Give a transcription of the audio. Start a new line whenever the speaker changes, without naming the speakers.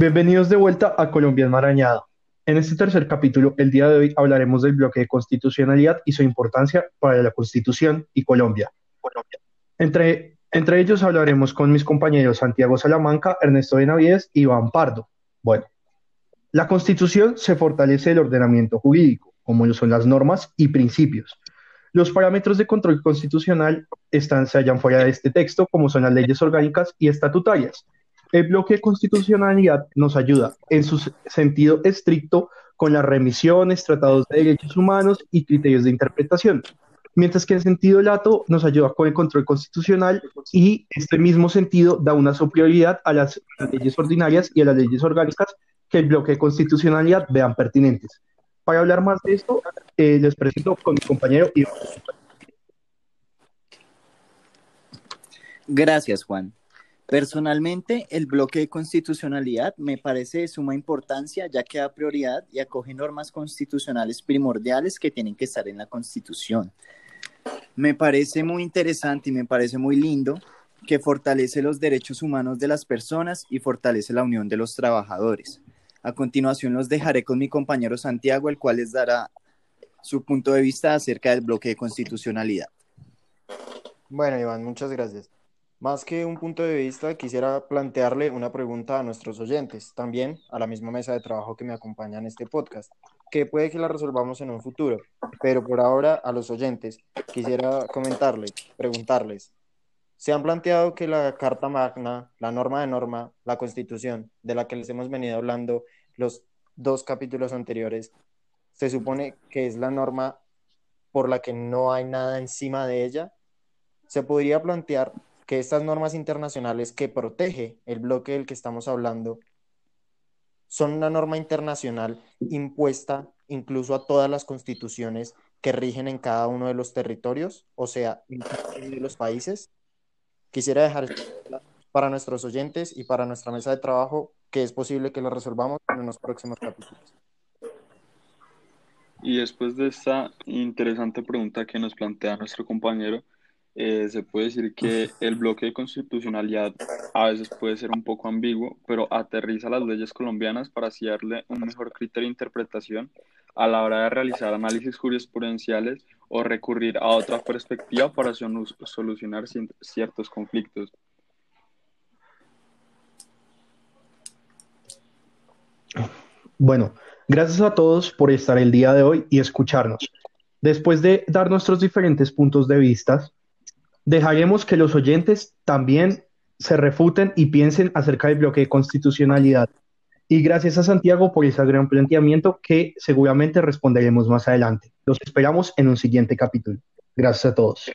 Bienvenidos de vuelta a Colombia Enmarañada. En este tercer capítulo, el día de hoy hablaremos del bloque de constitucionalidad y su importancia para la Constitución y Colombia. Entre, entre ellos hablaremos con mis compañeros Santiago Salamanca, Ernesto Benavides y Iván Pardo. Bueno, la Constitución se fortalece el ordenamiento jurídico, como lo son las normas y principios. Los parámetros de control constitucional están, se hallan fuera de este texto, como son las leyes orgánicas y estatutarias, el bloque de constitucionalidad nos ayuda en su sentido estricto con las remisiones, tratados de derechos humanos y criterios de interpretación, mientras que en sentido lato nos ayuda con el control constitucional y este mismo sentido da una superioridad a las leyes ordinarias y a las leyes orgánicas que el bloque de constitucionalidad vean pertinentes. Para hablar más de esto, eh, les presento con mi compañero Iván.
Gracias, Juan. Personalmente, el bloque de constitucionalidad me parece de suma importancia ya que da prioridad y acoge normas constitucionales primordiales que tienen que estar en la Constitución. Me parece muy interesante y me parece muy lindo que fortalece los derechos humanos de las personas y fortalece la unión de los trabajadores. A continuación los dejaré con mi compañero Santiago, el cual les dará su punto de vista acerca del bloque de constitucionalidad.
Bueno, Iván, muchas gracias. Más que un punto de vista, quisiera plantearle una pregunta a nuestros oyentes, también a la misma mesa de trabajo que me acompaña en este podcast, que puede que la resolvamos en un futuro, pero por ahora a los oyentes quisiera comentarles, preguntarles, ¿se han planteado que la Carta Magna, la norma de norma, la Constitución, de la que les hemos venido hablando los dos capítulos anteriores, se supone que es la norma por la que no hay nada encima de ella? ¿Se podría plantear que estas normas internacionales que protege el bloque del que estamos hablando son una norma internacional impuesta incluso a todas las constituciones que rigen en cada uno de los territorios, o sea, en los países. Quisiera dejar para nuestros oyentes y para nuestra mesa de trabajo que es posible que lo resolvamos en los próximos capítulos.
Y después de esta interesante pregunta que nos plantea nuestro compañero, eh, se puede decir que el bloque de constitucionalidad a veces puede ser un poco ambiguo, pero aterriza las leyes colombianas para así darle un mejor criterio de interpretación a la hora de realizar análisis jurisprudenciales o recurrir a otra perspectiva para solucionar ciertos conflictos.
Bueno, gracias a todos por estar el día de hoy y escucharnos. Después de dar nuestros diferentes puntos de vista, Dejaremos que los oyentes también se refuten y piensen acerca del bloque de constitucionalidad. Y gracias a Santiago por ese gran planteamiento que seguramente responderemos más adelante. Los esperamos en un siguiente capítulo. Gracias a todos.